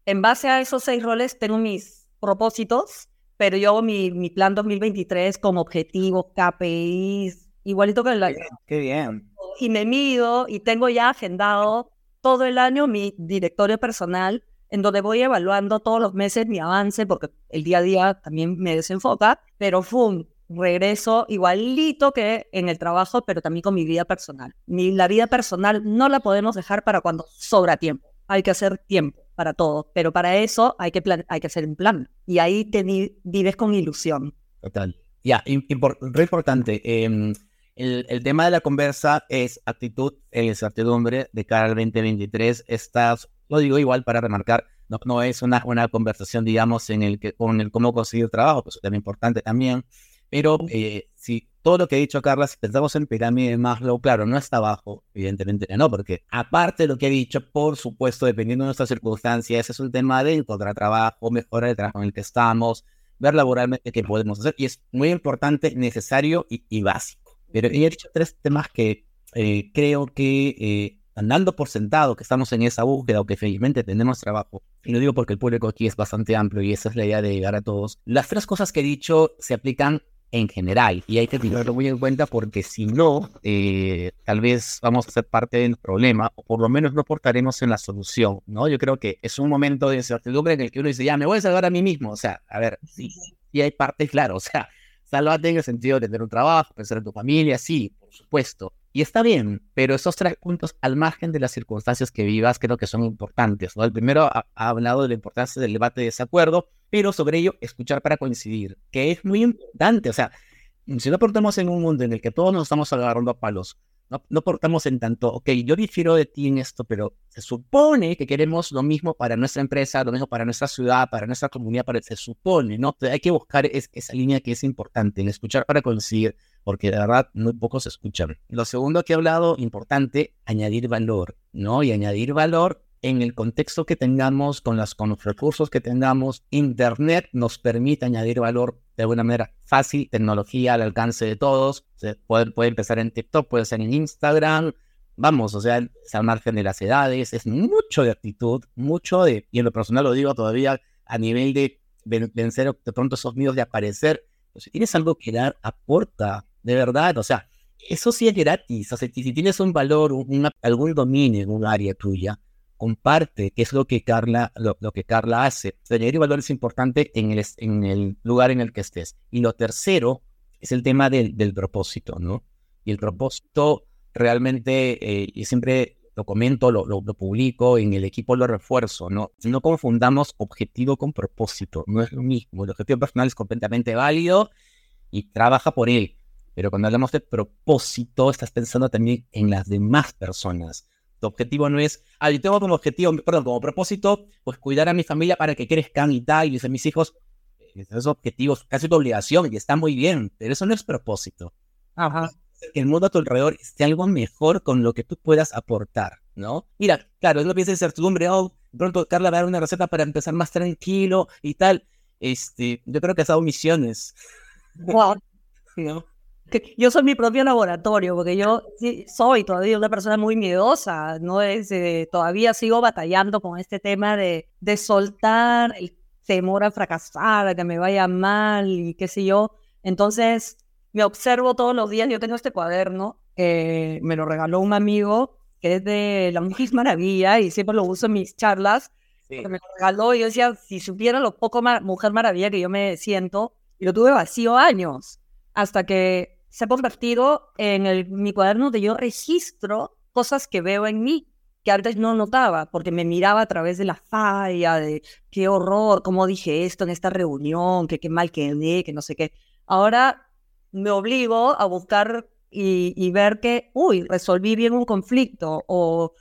en base a esos seis roles, tengo mis propósitos, pero yo mi, mi plan 2023 como objetivo, KPIs, igualito que el año. Qué bien. Y me mido y tengo ya agendado todo el año mi directorio personal, en donde voy evaluando todos los meses mi avance, porque el día a día también me desenfoca, pero ¡fum! regreso igualito que en el trabajo, pero también con mi vida personal. Mi, la vida personal no la podemos dejar para cuando sobra tiempo. Hay que hacer tiempo para todo, pero para eso hay que, plan, hay que hacer un plan. Y ahí te vives con ilusión. Total. Ya, re importante. Em, el, el, tema de la conversa es actitud e incertidumbre de cara al 2023. Estás, lo digo igual para remarcar, no, no es una, una conversación, digamos, en el que, con el cómo conseguir trabajo, que eso es también importante también. Pero eh, si todo lo que ha dicho Carla, si pensamos en pirámide de Maslow, claro, no está abajo, evidentemente no, porque aparte de lo que ha dicho, por supuesto, dependiendo de nuestras circunstancias, es un tema de encontrar trabajo, mejorar el trabajo en el que estamos, ver laboralmente qué podemos hacer, y es muy importante, necesario y, básico. Pero he dicho tres temas que eh, creo que eh, andando por sentado que estamos en esa búsqueda o que felizmente tenemos trabajo, y lo digo porque el público aquí es bastante amplio y esa es la idea de llegar a todos, las tres cosas que he dicho se aplican en general. Y hay que tenerlo muy en cuenta porque si no, eh, tal vez vamos a ser parte del problema o por lo menos no portaremos en la solución, ¿no? Yo creo que es un momento de incertidumbre en el que uno dice, ya, me voy a salvar a mí mismo. O sea, a ver, sí, sí hay parte, claro, o sea, salvarte en el sentido de tener un trabajo, pensar en tu familia, sí, por supuesto. Y está bien, pero esos tres puntos, al margen de las circunstancias que vivas, creo que son importantes. ¿no? El primero ha, hablado de la importancia del debate de desacuerdo, pero sobre ello, escuchar para coincidir, que es muy importante. O sea, si no portamos en un mundo en el que todos nos estamos agarrando a palos, no, no portamos en tanto, ok, yo difiero de ti en esto, pero se supone que queremos lo mismo para nuestra empresa, lo mismo para nuestra ciudad, para nuestra comunidad, para, se supone, ¿no? hay que buscar esa línea que es importante, en escuchar para coincidir porque de verdad muy pocos escuchan. Lo segundo que he hablado, importante, añadir valor, ¿no? Y añadir valor en el contexto que tengamos, con, las, con los recursos que tengamos. Internet nos permite añadir valor de alguna manera fácil, tecnología al alcance de todos. Se puede, puede empezar en TikTok, puede ser en Instagram. Vamos, o sea, es al margen de las edades, es mucho de actitud, mucho de, y en lo personal lo digo todavía a nivel de vencer de pronto esos miedos de aparecer. Pues, si tienes algo que dar, aporta, de verdad, o sea, eso sí es gratis, o sea, si tienes un valor, algún dominio en un área tuya, comparte, que es lo que Carla, lo, que Carla hace. Añadir valor es importante en el, en el lugar en el que estés. Y lo tercero es el tema del, del propósito, ¿no? Y el propósito realmente, eh, y siempre lo comento, lo, lo, publico, en el equipo lo refuerzo, ¿no? No confundamos objetivo con propósito, no es lo mismo. El objetivo personal es completamente válido y trabaja por él. Pero cuando hablamos de propósito, estás pensando también en las demás personas. Tu objetivo no es, ah, yo tengo como objetivo, perdón, como propósito, pues cuidar a mi familia para que crezcan y tal, y a mis hijos, esos objetivos, casi tu obligación, y está muy bien, pero eso no es propósito. Ajá. Que el mundo a tu alrededor esté algo mejor con lo que tú puedas aportar, ¿no? Mira, claro, no pienses certidumbre, oh, pronto Carla va a dar una receta para empezar más tranquilo y tal. Este, yo creo que has dado misiones. Wow. ¿No? Yo soy mi propio laboratorio, porque yo soy todavía una persona muy miedosa, ¿no? Es, eh, todavía sigo batallando con este tema de, de soltar el temor a fracasar, a que me vaya mal y qué sé yo. Entonces, me observo todos los días, yo tengo este cuaderno, que me lo regaló un amigo que es de la Mujer Maravilla y siempre lo uso en mis charlas, que me lo regaló y yo decía, si supiera lo poco Mujer Maravilla que yo me siento, y lo tuve vacío años, hasta que se ha convertido en el, mi cuaderno de yo registro cosas que veo en mí, que antes no notaba, porque me miraba a través de la falla, de qué horror, cómo dije esto en esta reunión, que qué mal quedé, que no sé qué. Ahora me obligo a buscar y, y ver que, uy, resolví bien un conflicto o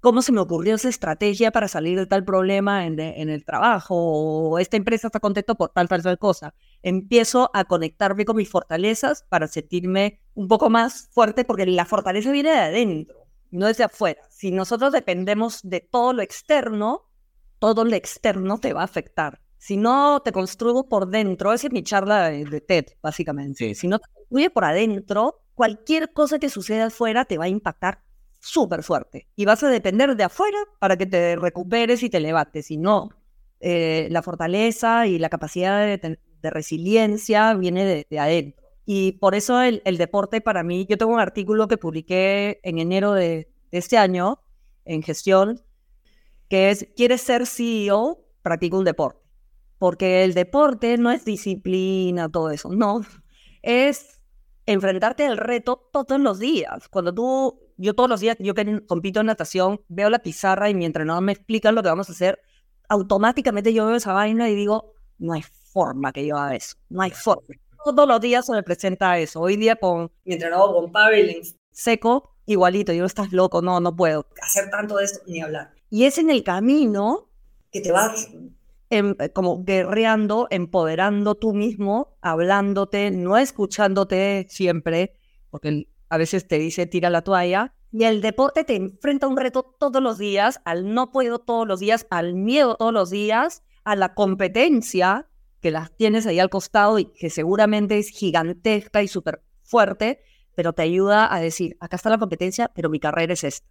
cómo se me ocurrió esa estrategia para salir de tal problema en, en el trabajo, o esta empresa está contento por tal, tal, tal cosa. Empiezo a conectarme con mis fortalezas para sentirme un poco más fuerte, porque la fortaleza viene de adentro, no desde afuera. Si nosotros dependemos de todo lo externo, todo lo externo te va a afectar. Si no te construyo por dentro, esa es mi charla de, de TED, básicamente. Si no te construye por adentro, cualquier cosa que suceda afuera te va a impactar súper fuerte. Y vas a depender de afuera para que te recuperes y te levantes. Si no, eh, la fortaleza y la capacidad de, resiliencia viene de, adentro. Y por eso el, deporte para mí, yo tengo un artículo que publiqué en enero de, de este año en gestión, que es, ¿quieres ser CEO? Practica un deporte. Porque el deporte no es disciplina, todo eso, no. Es enfrentarte al reto todos los días. Cuando tú, yo todos los días, yo que compito en natación, veo la pizarra y mi entrenador me explica lo que vamos a hacer, automáticamente yo veo esa vaina y digo, no hay forma que yo haga eso, no hay forma. Todos los días se me presenta eso. Hoy día con mi entrenador, con Pavel, seco, igualito, yo estás loco, no, no puedo hacer tanto de esto ni hablar. Y es en el camino que te vas em, como guerreando, empoderando tú mismo, hablándote, no escuchándote siempre, porque a veces te dice tira la toalla, y el deporte te enfrenta a un reto todos los días, al no puedo todos los días, al miedo todos los días, a la competencia que las tienes ahí al costado y que seguramente es gigantesca y súper fuerte, pero te ayuda a decir, acá está la competencia, pero mi carrera es esta.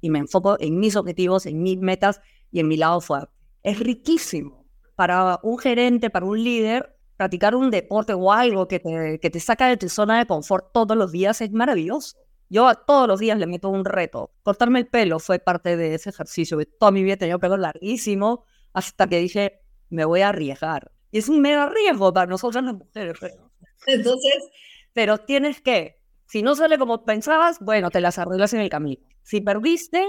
Y me enfoco en mis objetivos, en mis metas y en mi lado fuerte. Es riquísimo para un gerente, para un líder, practicar un deporte o algo que te, que te saca de tu zona de confort todos los días es maravilloso. Yo todos los días le meto un reto. Cortarme el pelo fue parte de ese ejercicio. Toda mi vida he tenido pelo larguísimo hasta que dije, me voy a arriesgar. Y es un mega riesgo para nosotras las mujeres. Entonces, pero tienes que, si no sale como pensabas, bueno, te las arreglas en el camino. Si perdiste,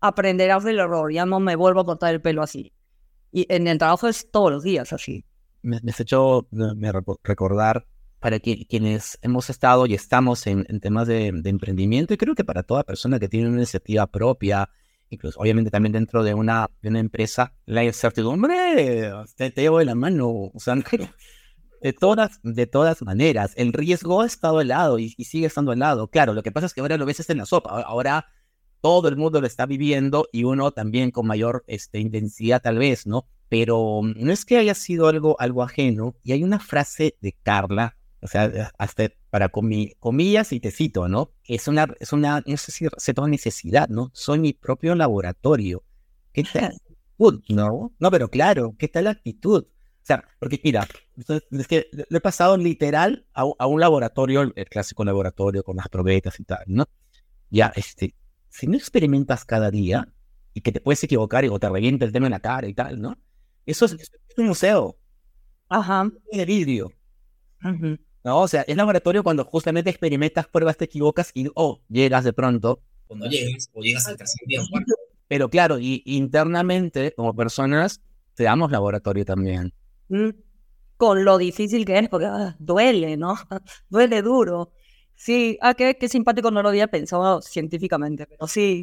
aprenderás del error. Ya no me vuelvo a cortar el pelo así. Y en el trabajo es todos los días así. Me, me has hecho me recordar para quienes hemos estado y estamos en, temas de, emprendimiento y creo que para toda persona que tiene una iniciativa propia, incluso obviamente también dentro de una, de una empresa, la incertidumbre te, te llevo de la mano, o sea, de todas, de todas maneras, el riesgo ha estado al lado y, sigue estando al lado. Claro, lo que pasa es que ahora lo ves en la sopa, ahora todo el mundo lo está viviendo y uno también con mayor este, intensidad tal vez, ¿no? Pero no es que haya sido algo, algo ajeno y hay una frase de Carla o sea, hasta para comillas y te cito, ¿no? Es una, es una, no sé si necesidad, ¿no? Soy mi propio laboratorio. ¿Qué tal? ¿no? No, pero claro, ¿qué tal la actitud? O sea, porque mira, es que lo he pasado literal a, a, un laboratorio, el clásico laboratorio con las probetas y tal, ¿no? Ya, este, si no experimentas cada día y que te puedes equivocar y o te revienta el tema en la cara y tal, ¿no? Eso es, un museo. Ajá. De vidrio. ¿no? O sea, es laboratorio cuando justamente experimentas, pruebas, te equivocas y, oh, llegas de pronto. Cuando llegas, o llegas al tercer día. Pero claro, y internamente, como personas, te damos laboratorio también. Mm, con lo difícil que es, porque ah, duele, ¿no? duele duro. Sí, ah, qué, qué, simpático no lo había pensado científicamente, pero sí,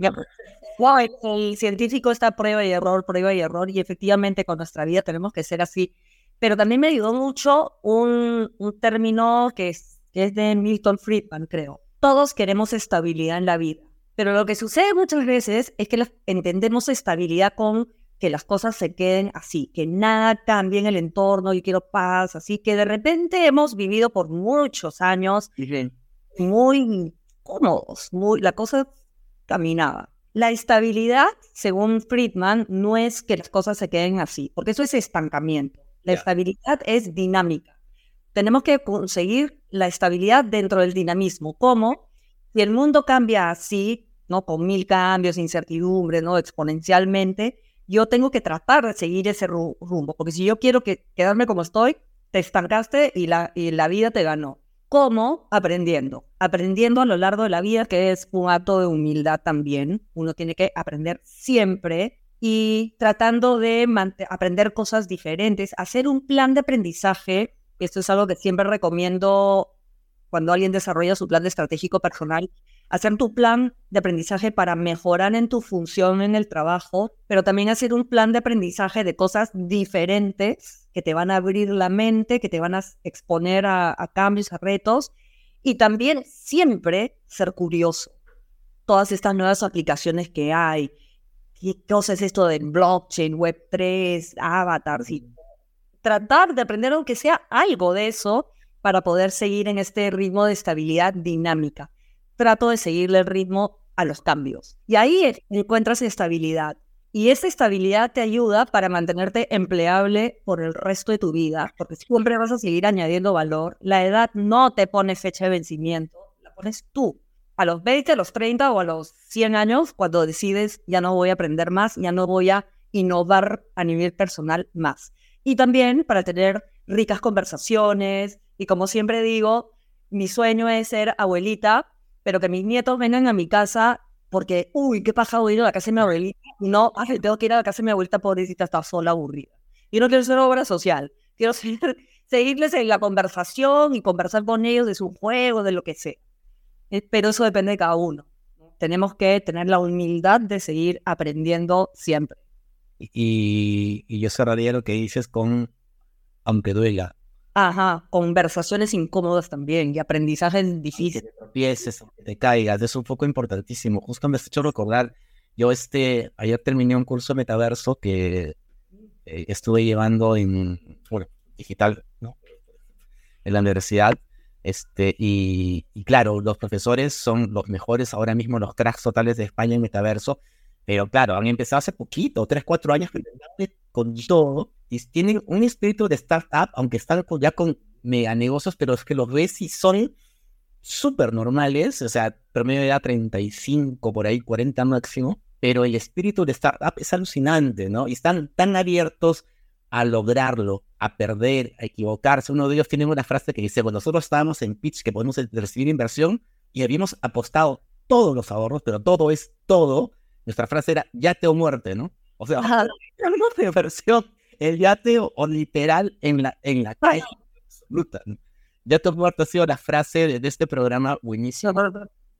wow, el científico está prueba y error, prueba y error, y efectivamente con nuestra vida tenemos que ser así pero también me ayudó mucho un, un término que es, que es de Milton Friedman, creo. Todos queremos estabilidad en la vida, pero lo que sucede muchas veces es que entendemos estabilidad con que las cosas se queden así, que nada cambie en el entorno, y quiero paz, así que de repente hemos vivido por muchos años muy cómodos, muy, la cosa caminaba. La estabilidad, según Friedman, no es que las cosas se queden así, porque eso es estancamiento. La estabilidad es dinámica. Tenemos que conseguir la estabilidad dentro del dinamismo. ¿Cómo? Si el mundo cambia así, ¿no? Con mil cambios, incertidumbre, ¿no? Exponencialmente, yo tengo que tratar de seguir ese rumbo, porque si yo quiero que, quedarme como estoy, te estancaste y la, y la vida te ganó. ¿Cómo? Aprendiendo. Aprendiendo a lo largo de la vida, que es un acto de humildad también. Uno tiene que aprender siempre y tratando de aprender cosas diferentes, hacer un plan de aprendizaje. Esto es algo que siempre recomiendo cuando alguien desarrolla su plan estratégico personal, hacer tu plan de aprendizaje para mejorar en tu función en el trabajo, pero también hacer un plan de aprendizaje de cosas diferentes que te van a abrir la mente, que te van a exponer a, cambios, a retos, y también siempre ser curioso. Todas estas nuevas aplicaciones que hay, ¿qué cosa es esto de blockchain, Web3, avatars? Y tratar de aprender aunque sea algo de eso para poder seguir en este ritmo de estabilidad dinámica. Trato de seguirle el ritmo a los cambios. Y ahí encuentras estabilidad. Y esa estabilidad te ayuda para mantenerte empleable por el resto de tu vida, porque siempre vas a seguir añadiendo valor. La edad no te pone fecha de vencimiento, la pones tú. A los 20, a los 30 o a los 100 años, cuando decides ya no voy a aprender más, ya no voy a innovar a nivel personal más. Y también para tener ricas conversaciones. Y como siempre digo, mi sueño es ser abuelita, pero que mis nietos vengan a mi casa porque, uy, qué paja voy a ir a la casa de mi abuelita. No, ay, tengo que ir a la casa de mi abuelita, pobrecita, está sola, aburrida. Yo no quiero ser obra social, quiero seguirles en la conversación y conversar con ellos de su juego, de lo que sea. Eh, pero eso depende de cada uno. Tenemos que tener la humildad de seguir aprendiendo siempre. Y, y yo cerraría lo que dices con, aunque duela, Ajá, conversaciones incómodas también y aprendizajes difíciles. Que te tropieces, que te caigas, es un poco importantísimo. Justo me has hecho recordar, yo este, ayer terminé un curso de metaverso que eh, estuve llevando en, bueno, digital, ¿no? En la universidad. Este, y, y, claro, los profesores son los mejores ahora mismo, los cracks totales de España en metaverso, pero claro, han empezado hace poquito, tres, cuatro años, con todo y tienen un espíritu de startup, aunque están ya con mega negocios, pero es que los ves y son súper normales, o sea, promedio de edad 35, por ahí 40 máximo, pero el espíritu de startup es alucinante, ¿no? Y están tan abiertos a lograrlo, a perder, a equivocarse. Uno de ellos tiene una frase que dice, bueno, nosotros estábamos en pitch que podemos recibir inversión y habíamos apostado todos los ahorros, pero todo es todo. Nuestra frase era yate o muerte, ¿no? O sea, tenemos de inversión el yate o, literal en la, en la calle absoluta. Ya te ha sido la frase de, este programa buenísimo.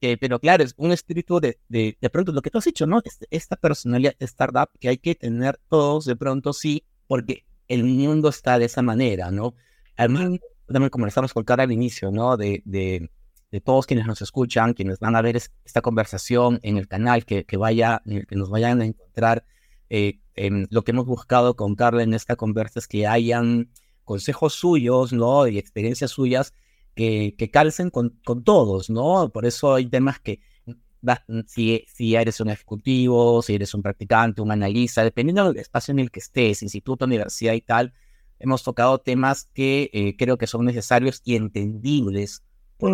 pero claro, es un espíritu de, de, de pronto lo que tú has dicho, ¿no? Este, esta personalidad startup que hay que tener todos de pronto, sí, porque el mundo está de esa manera, ¿no? Además, también como estamos con al inicio, ¿no? De, de, de, todos quienes nos escuchan, quienes van a ver esta conversación en el canal, que, que, vaya, que nos vayan a encontrar eh, lo que hemos buscado con Carla en esta conversa es que hayan consejos suyos, ¿no? Y experiencias suyas que, que calcen con, con, todos, ¿no? Por eso hay temas que, si, si eres un ejecutivo, si eres un practicante, un analista, dependiendo del espacio en el que estés, instituto, universidad y tal, hemos tocado temas que eh, creo que son necesarios y entendibles por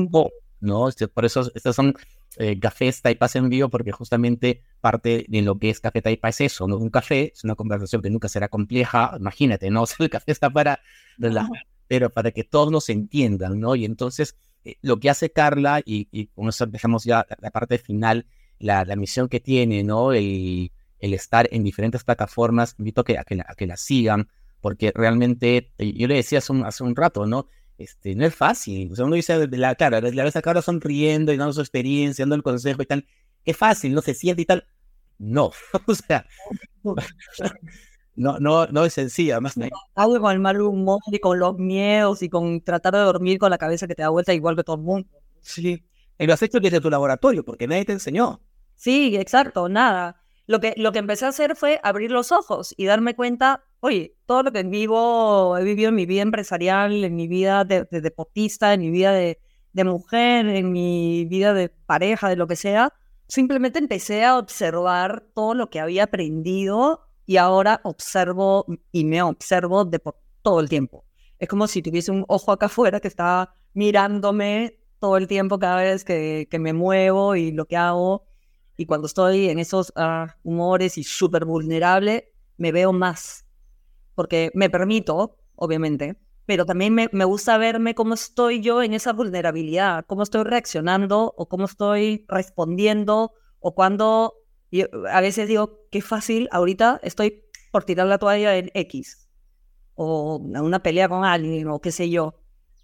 ¿no? Este, por eso estas son eh, cafés Taipas en vivo, porque justamente parte de lo que es Café Taipa es eso, ¿no? Un café es una conversación que nunca será compleja, imagínate, ¿no? el café está para pero para que todos nos entiendan, ¿no? Y entonces, eh, lo que hace Carla, y, con eso empezamos ya la, parte final, la, la, misión que tiene, ¿no? El, el estar en diferentes plataformas, invito a que, a que, la, a que la sigan, porque realmente, eh, yo le decía hace un, hace un rato, ¿no? Este, no es fácil. O sea, uno dice de la cara, la ves acá sonriendo y dando su experiencia, dando el consejo y tal. Es fácil, no se siente y tal. No, o sea, no, no, no es sencilla. Más Algo con el mal humor y con los miedos y con tratar de dormir con la cabeza que te da vuelta igual que todo el mundo. Sí, y lo has hecho desde tu laboratorio porque nadie te enseñó. Sí, exacto, nada. Lo que, lo que empecé a hacer fue abrir los ojos y darme cuenta oye, todo lo que vivo, he vivido en mi vida empresarial, en mi vida de, deportista, en mi vida de, mujer, en mi vida de pareja, de lo que sea, simplemente empecé a observar todo lo que había aprendido y ahora observo y me observo de todo el tiempo. Es como si tuviese un ojo acá afuera que está mirándome todo el tiempo cada vez que, me muevo y lo que hago. Y cuando estoy en esos ah, humores y súper vulnerable, me veo más porque me permito, obviamente, pero también me, me, gusta verme cómo estoy yo en esa vulnerabilidad, cómo estoy reaccionando o cómo estoy respondiendo o cuando a veces digo, qué fácil, ahorita estoy por tirar la toalla en X o una pelea con alguien o qué sé yo.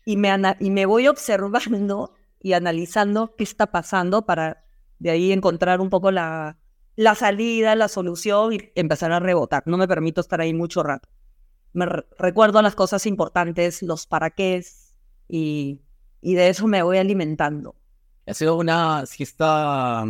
Y me, y me voy observando y analizando qué está pasando para de ahí encontrar un poco la, la salida, la solución y empezar a rebotar. No me permito estar ahí mucho rato me recuerdo las cosas importantes, los para qué y, y de eso me voy alimentando. Ha sido una, si esta,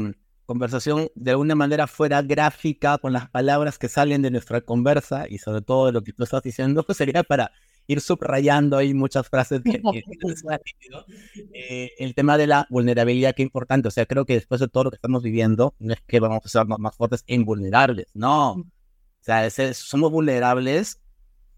conversación de alguna manera fuera gráfica con las palabras que salen de nuestra conversa y sobre todo de lo que tú estás diciendo, pues sería para ir subrayando ahí muchas frases que, eh, el tema de la vulnerabilidad, qué importante. O sea, creo que después de todo lo que estamos viviendo, no es que vamos a ser más, fuertes e invulnerables, no. O sea, somos vulnerables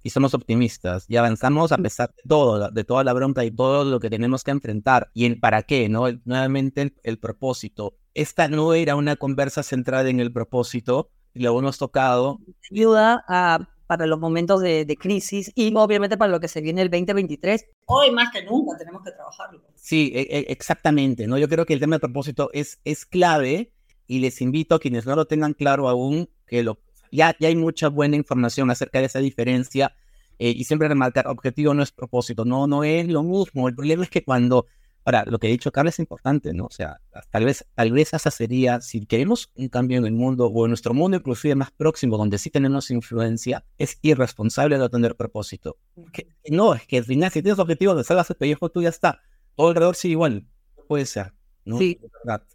y somos optimistas y avanzamos a pesar de todo, de toda la bronca y todo lo que tenemos que enfrentar y el para qué, ¿no? nuevamente el, propósito. Esta no era una conversa centrada en el propósito, y lo hemos tocado. Ayuda a, para los momentos de, crisis y obviamente para lo que se viene el 2023. Hoy más que nunca tenemos que trabajarlo. Sí, e, e, exactamente, ¿no? Yo creo que el tema del propósito es, es clave y les invito a quienes no lo tengan claro aún que lo ya, hay mucha buena información acerca de esa diferencia eh, y siempre remarcar, objetivo no es propósito, no, no es lo mismo. El problema es que cuando, ahora, lo que he dicho Carlos es importante, ¿no? O sea, tal vez, tal vez esa sería, si queremos un cambio en el mundo o en nuestro mundo inclusive más próximo, donde sí tenemos influencia, es irresponsable no tener propósito. no, es que al final, si tienes objetivo de salgas el pellejo, tú ya está. Todo alrededor sí igual. Puede ser. ¿no? Sí.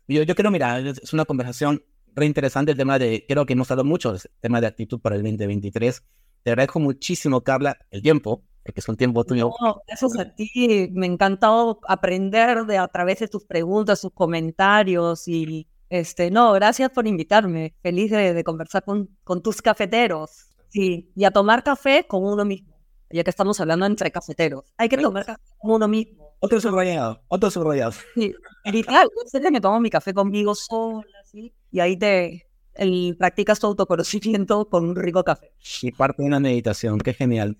Yo, yo creo, mira, es una conversación re interesante el tema de, creo que hemos hablado mucho del tema de actitud para el 2023. Te agradezco muchísimo, Carla, el tiempo, que es un tiempo tuyo. No, eso es a ti. Me ha encantado aprender de, a través de tus preguntas, tus comentarios y este, no, gracias por invitarme. Feliz de, conversar con, con, tus cafeteros. Sí, y a tomar café con uno mismo, ya que estamos hablando entre cafeteros. Hay que tomar café con uno mismo. Otro subrayado, otro subrayado. Sí, literal, yo me tomo mi café conmigo sola, ¿sí? y ahí te el, practicas tu autoconocimiento con un rico café. Y parte de una meditación, qué genial.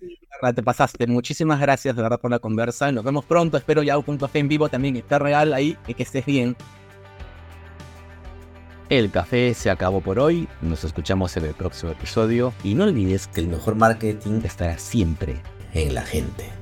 Te pasaste. Muchísimas gracias de verdad por la conversa. Nos vemos pronto. Espero ya un café en vivo también esté real ahí y que estés bien. El café se acabó por hoy. Nos escuchamos en el próximo episodio. Y no olvides que el mejor marketing estará siempre en la gente.